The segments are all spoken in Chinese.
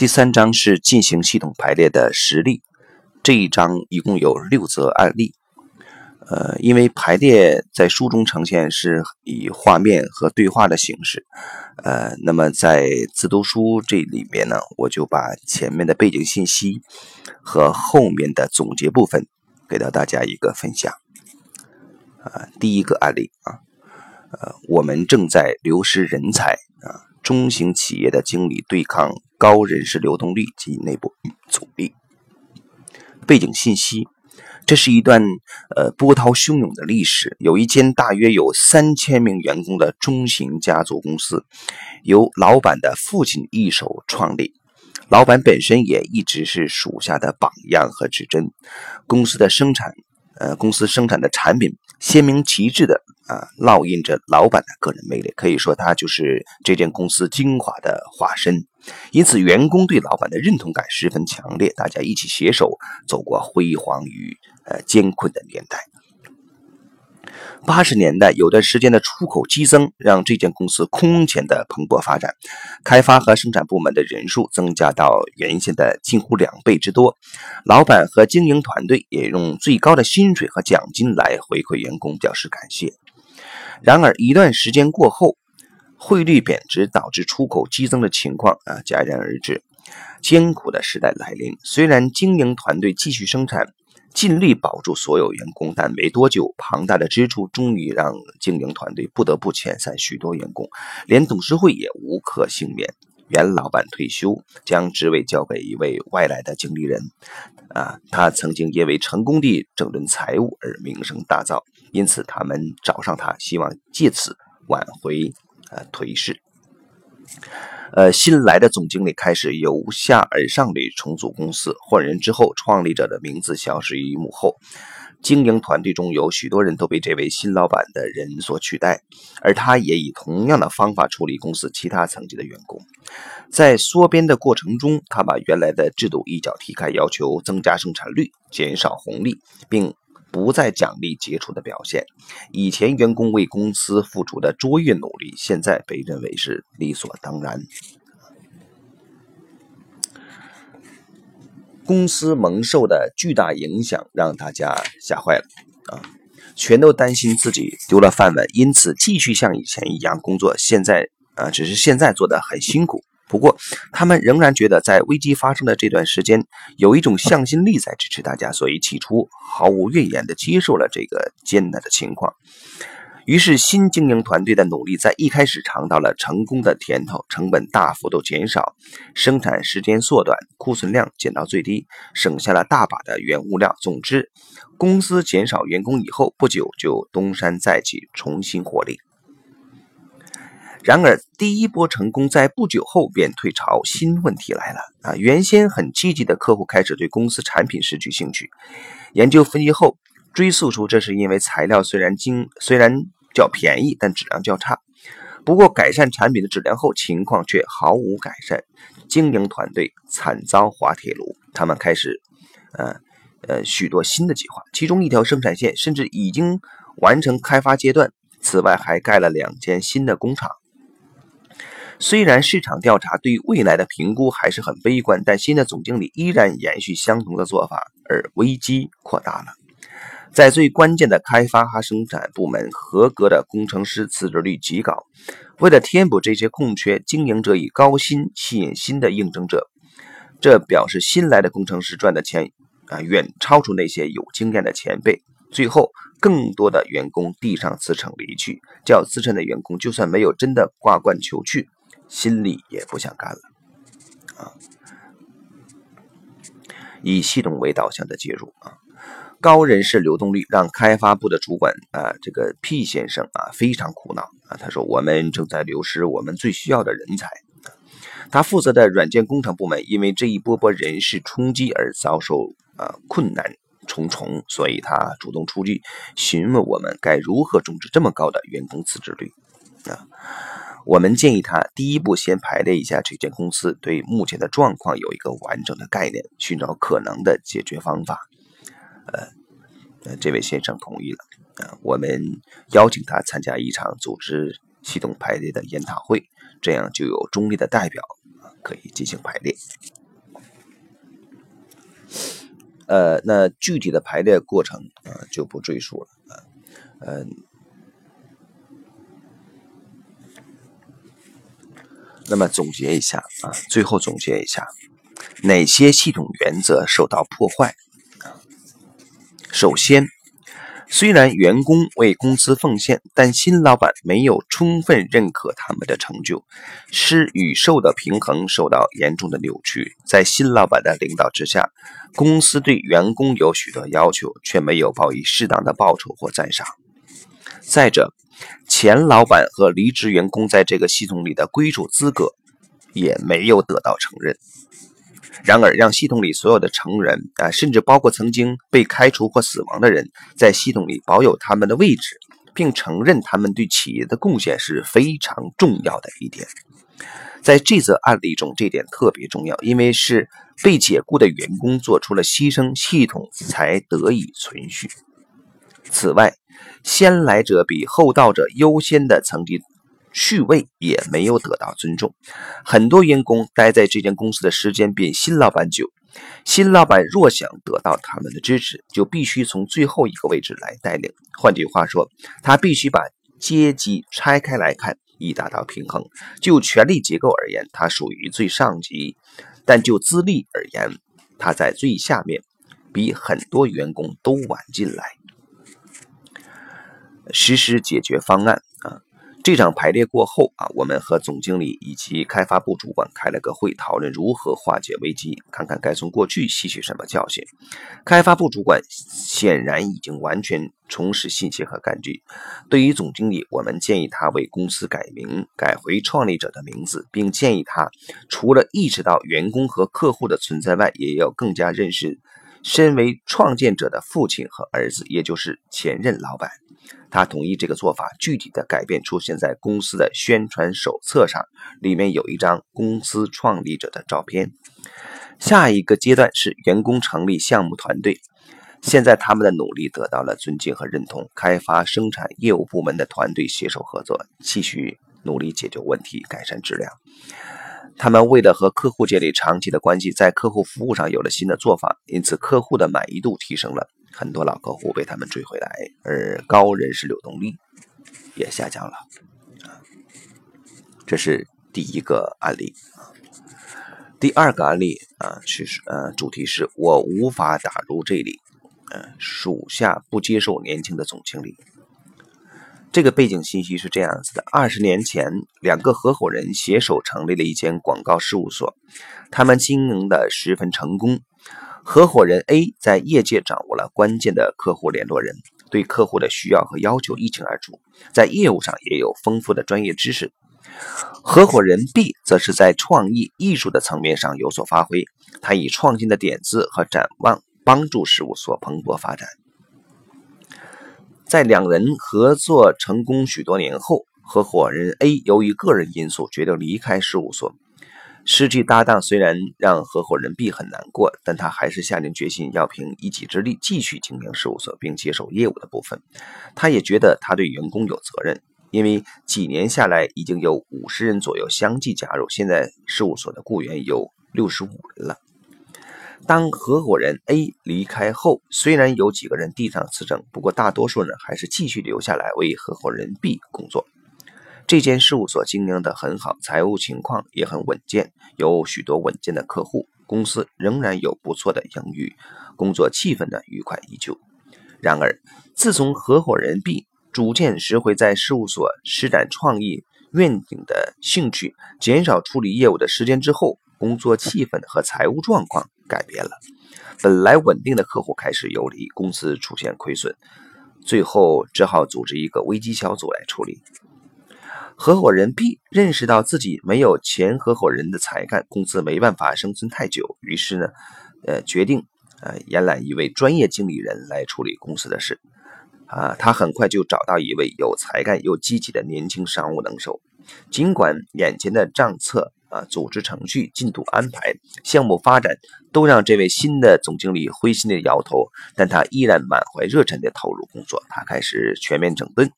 第三章是进行系统排列的实例。这一章一共有六则案例。呃，因为排列在书中呈现是以画面和对话的形式，呃，那么在自读书这里面呢，我就把前面的背景信息和后面的总结部分给到大家一个分享。啊，第一个案例啊，呃，我们正在流失人才啊，中型企业的经理对抗高人事流动率及内部阻力。背景信息，这是一段呃波涛汹涌的历史。有一间大约有三千名员工的中型家族公司，由老板的父亲一手创立，老板本身也一直是属下的榜样和指针。公司的生产。呃，公司生产的产品鲜明旗帜的啊，烙印着老板的个人魅力，可以说他就是这间公司精华的化身。因此，员工对老板的认同感十分强烈，大家一起携手走过辉煌与呃艰困的年代。八十年代有段时间的出口激增，让这间公司空前的蓬勃发展，开发和生产部门的人数增加到原先的近乎两倍之多。老板和经营团队也用最高的薪水和奖金来回馈员工，表示感谢。然而一段时间过后，汇率贬值导致出口激增的情况啊戛然而止，艰苦的时代来临。虽然经营团队继续生产。尽力保住所有员工，但没多久，庞大的支出终于让经营团队不得不遣散许多员工，连董事会也无可幸免。原老板退休，将职位交给一位外来的经理人。啊，他曾经因为成功地整顿财务而名声大噪，因此他们找上他，希望借此挽回呃颓势。呃，新来的总经理开始由下而上地重组公司。换人之后，创立者的名字消失于幕后。经营团队中有许多人都被这位新老板的人所取代，而他也以同样的方法处理公司其他层级的员工。在缩编的过程中，他把原来的制度一脚踢开，要求增加生产率、减少红利，并。不再奖励杰出的表现。以前员工为公司付出的卓越努力，现在被认为是理所当然。公司蒙受的巨大影响让大家吓坏了啊！全都担心自己丢了饭碗，因此继续像以前一样工作。现在啊，只是现在做的很辛苦。不过，他们仍然觉得在危机发生的这段时间，有一种向心力在支持大家，所以起初毫无怨言地接受了这个艰难的情况。于是，新经营团队的努力在一开始尝到了成功的甜头，成本大幅度减少，生产时间缩短，库存量减到最低，省下了大把的原物料。总之，公司减少员工以后，不久就东山再起，重新获利。然而，第一波成功在不久后便退潮，新问题来了啊！原先很积极的客户开始对公司产品失去兴趣。研究分析后，追溯出这是因为材料虽然精虽然较便宜，但质量较差。不过，改善产品的质量后，情况却毫无改善。经营团队惨遭滑铁卢，他们开始呃呃许多新的计划，其中一条生产线甚至已经完成开发阶段。此外，还盖了两间新的工厂。虽然市场调查对未来的评估还是很悲观，但新的总经理依然延续相同的做法，而危机扩大了。在最关键的开发和生产部门，合格的工程师辞职率极高。为了填补这些空缺，经营者以高薪吸引新的应征者，这表示新来的工程师赚的钱啊远超出那些有经验的前辈。最后，更多的员工递上辞呈离去，较资深的员工就算没有真的挂冠求去。心里也不想干了，啊！以系统为导向的介入啊，高人事流动率让开发部的主管啊，这个 P 先生啊非常苦恼啊。他说：“我们正在流失我们最需要的人才。”他负责的软件工程部门因为这一波波人事冲击而遭受啊困难重重，所以他主动出击，询问我们该如何终止这么高的员工辞职率啊。我们建议他第一步先排列一下这间公司对目前的状况有一个完整的概念，寻找可能的解决方法。呃，呃，这位先生同意了。呃，我们邀请他参加一场组织系统排列的研讨会，这样就有中立的代表可以进行排列。呃，那具体的排列过程啊就不赘述了啊，嗯，那么总结一下啊，最后总结一下，哪些系统原则受到破坏？首先。虽然员工为公司奉献，但新老板没有充分认可他们的成就，施与受的平衡受到严重的扭曲。在新老板的领导之下，公司对员工有许多要求，却没有报以适当的报酬或赞赏。再者，前老板和离职员工在这个系统里的归属资格也没有得到承认。然而，让系统里所有的成人啊，甚至包括曾经被开除或死亡的人，在系统里保有他们的位置，并承认他们对企业的贡献是非常重要的一点。在这则案例中，这点特别重要，因为是被解雇的员工做出了牺牲，系统才得以存续。此外，先来者比后到者优先的层级。序位也没有得到尊重，很多员工待在这间公司的时间比新老板久。新老板若想得到他们的支持，就必须从最后一个位置来带领。换句话说，他必须把阶级拆开来看，以达到平衡。就权力结构而言，他属于最上级；但就资历而言，他在最下面，比很多员工都晚进来。实施解决方案啊。这场排列过后啊，我们和总经理以及开发部主管开了个会，讨论如何化解危机，看看该从过去吸取什么教训。开发部主管显然已经完全重拾信心和干劲。对于总经理，我们建议他为公司改名，改回创立者的名字，并建议他除了意识到员工和客户的存在外，也要更加认识身为创建者的父亲和儿子，也就是前任老板。他同意这个做法。具体的改变出现在公司的宣传手册上，里面有一张公司创立者的照片。下一个阶段是员工成立项目团队。现在他们的努力得到了尊敬和认同。开发、生产、业务部门的团队携手合作，继续努力解决问题，改善质量。他们为了和客户建立长期的关系，在客户服务上有了新的做法，因此客户的满意度提升了。很多老客户被他们追回来，而高人事流动率也下降了。这是第一个案例。第二个案例啊，是呃，主题是我无法打入这里。嗯，属下不接受年轻的总经理。这个背景信息是这样子的：二十年前，两个合伙人携手成立了一间广告事务所，他们经营的十分成功。合伙人 A 在业界掌握了关键的客户联络人，对客户的需要和要求一清二楚，在业务上也有丰富的专业知识。合伙人 B 则是在创意艺术的层面上有所发挥，他以创新的点子和展望帮助事务所蓬勃发展。在两人合作成功许多年后，合伙人 A 由于个人因素决定离开事务所。失去搭档虽然让合伙人 B 很难过，但他还是下定决心要凭一己之力继续经营事务所，并接手业务的部分。他也觉得他对员工有责任，因为几年下来已经有五十人左右相继加入，现在事务所的雇员有六十五人了。当合伙人 A 离开后，虽然有几个人递上辞呈，不过大多数人还是继续留下来为合伙人 B 工作。这间事务所经营得很好，财务情况也很稳健，有许多稳健的客户，公司仍然有不错的盈余，工作气氛呢愉快依旧。然而，自从合伙人 B 逐渐拾回在事务所施展创意愿景的兴趣，减少处理业务的时间之后，工作气氛和财务状况改变了。本来稳定的客户开始游离，公司出现亏损，最后只好组织一个危机小组来处理。合伙人 B 认识到自己没有前合伙人的才干，公司没办法生存太久，于是呢，呃，决定呃延揽一位专业经理人来处理公司的事。啊，他很快就找到一位有才干又积极的年轻商务能手。尽管眼前的账册啊，组织程序、进度安排、项目发展，都让这位新的总经理灰心的摇头，但他依然满怀热忱的投入工作。他开始全面整顿，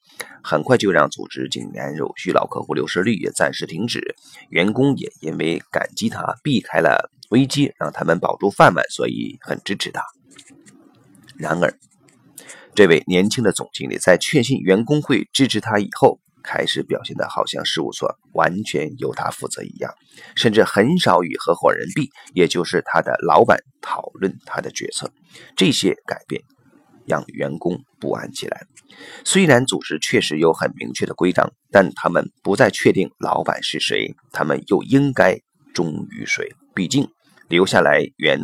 很快就让组织井然有序，老客户流失率也暂时停止，员工也因为感激他，避开了危机，让他们保住饭碗，所以很支持他。然而，这位年轻的总经理在确信员工会支持他以后，开始表现的好像事务所完全由他负责一样，甚至很少与合伙人 B，也就是他的老板讨论他的决策。这些改变让员工不安起来。虽然组织确实有很明确的规章，但他们不再确定老板是谁，他们又应该忠于谁？毕竟留下来原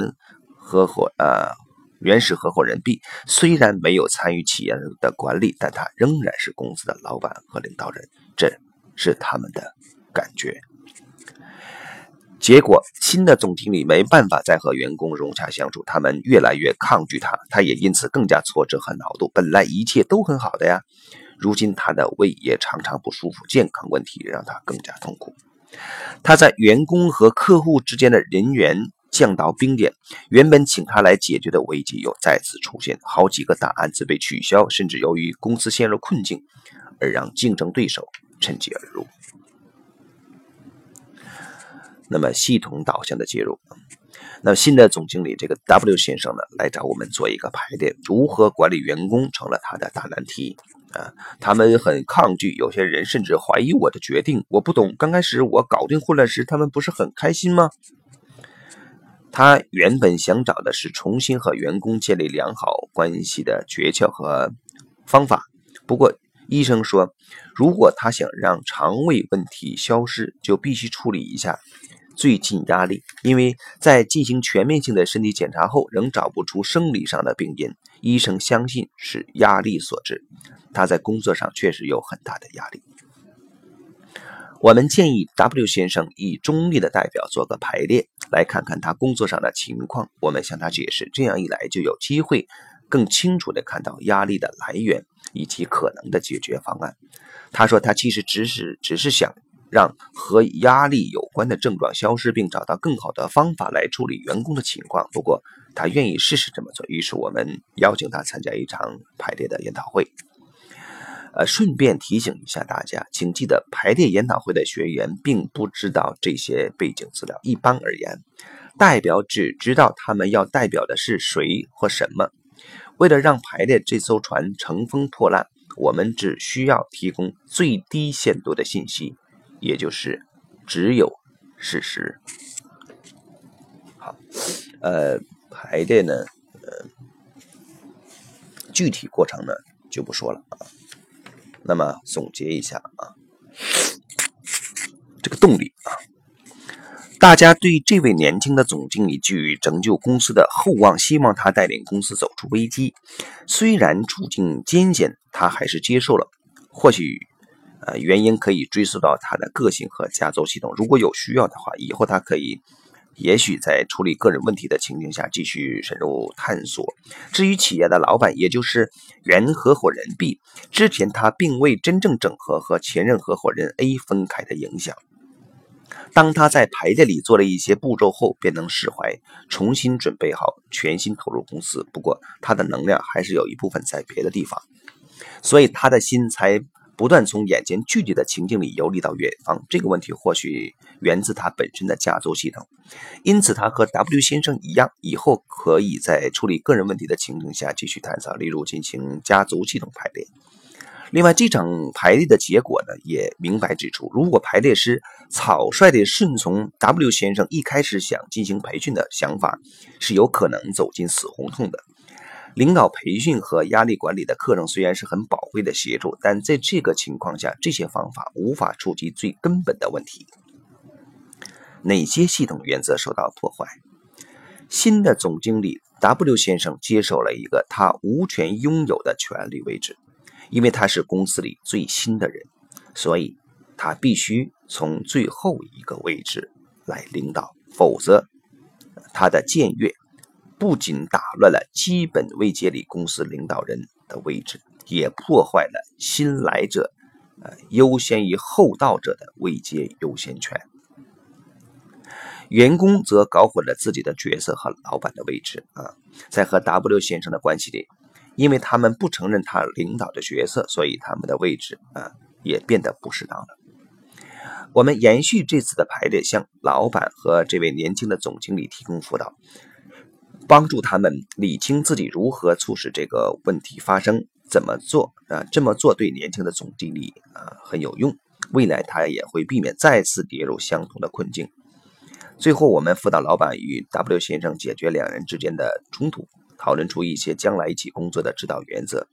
合伙呃。原始合伙人 B 虽然没有参与企业的管理，但他仍然是公司的老板和领导人，这是他们的感觉。结果，新的总经理没办法再和员工融洽相处，他们越来越抗拒他，他也因此更加挫折和恼怒。本来一切都很好的呀，如今他的胃也常常不舒服，健康问题让他更加痛苦。他在员工和客户之间的人员。降到冰点，原本请他来解决的危机又再次出现，好几个大案子被取消，甚至由于公司陷入困境，而让竞争对手趁机而入。那么系统导向的介入，那新的总经理这个 W 先生呢，来找我们做一个排列，如何管理员工成了他的大难题啊！他们很抗拒，有些人甚至怀疑我的决定。我不懂，刚开始我搞定混乱时，他们不是很开心吗？他原本想找的是重新和员工建立良好关系的诀窍和方法。不过医生说，如果他想让肠胃问题消失，就必须处理一下最近压力。因为在进行全面性的身体检查后，仍找不出生理上的病因，医生相信是压力所致。他在工作上确实有很大的压力。我们建议 W 先生以中立的代表做个排列，来看看他工作上的情况。我们向他解释，这样一来就有机会更清楚地看到压力的来源以及可能的解决方案。他说，他其实只是只是想让和压力有关的症状消失，并找到更好的方法来处理员工的情况。不过，他愿意试试这么做。于是，我们邀请他参加一场排列的研讨会。呃，顺便提醒一下大家，请记得排列研讨会的学员并不知道这些背景资料。一般而言，代表只知道他们要代表的是谁或什么。为了让排列这艘船乘风破浪，我们只需要提供最低限度的信息，也就是只有事实。好，呃，排列呢，呃，具体过程呢就不说了啊。那么总结一下啊，这个动力啊，大家对这位年轻的总经理寄予拯救公司的厚望，希望他带领公司走出危机。虽然处境艰险，他还是接受了。或许，呃，原因可以追溯到他的个性和家族系统。如果有需要的话，以后他可以。也许在处理个人问题的情景下，继续深入探索。至于企业的老板，也就是原合伙人 B，之前他并未真正整合和前任合伙人 A 分开的影响。当他在排列里做了一些步骤后，便能释怀，重新准备好，全心投入公司。不过，他的能量还是有一部分在别的地方，所以他的心才。不断从眼前具体的情境里游离到远方，这个问题或许源自他本身的家族系统，因此他和 W 先生一样，以后可以在处理个人问题的情境下继续探索，例如进行家族系统排列。另外，这场排列的结果呢，也明白指出，如果排列师草率地顺从 W 先生一开始想进行培训的想法，是有可能走进死胡同的。领导培训和压力管理的课程虽然是很宝贵的协助，但在这个情况下，这些方法无法触及最根本的问题。哪些系统原则受到破坏？新的总经理 W 先生接手了一个他无权拥有的权力位置，因为他是公司里最新的人，所以他必须从最后一个位置来领导，否则他的僭越。不仅打乱了基本位阶里公司领导人的位置，也破坏了新来者呃优先于后到者的位阶优先权。员工则搞混了自己的角色和老板的位置啊，在和 W 先生的关系里，因为他们不承认他领导的角色，所以他们的位置啊也变得不适当了。我们延续这次的排列，向老板和这位年轻的总经理提供辅导，帮助他们理清自己如何促使这个问题发生，怎么做啊？这么做对年轻的总经理啊很有用，未来他也会避免再次跌入相同的困境。最后，我们辅导老板与 W 先生解决两人之间的冲突，讨论出一些将来一起工作的指导原则。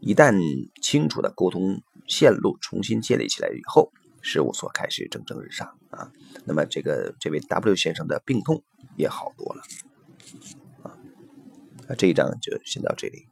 一旦清楚的沟通线路重新建立起来以后，事务所开始蒸蒸日上啊。那么，这个这位 W 先生的病痛也好多了啊。那这一章就先到这里。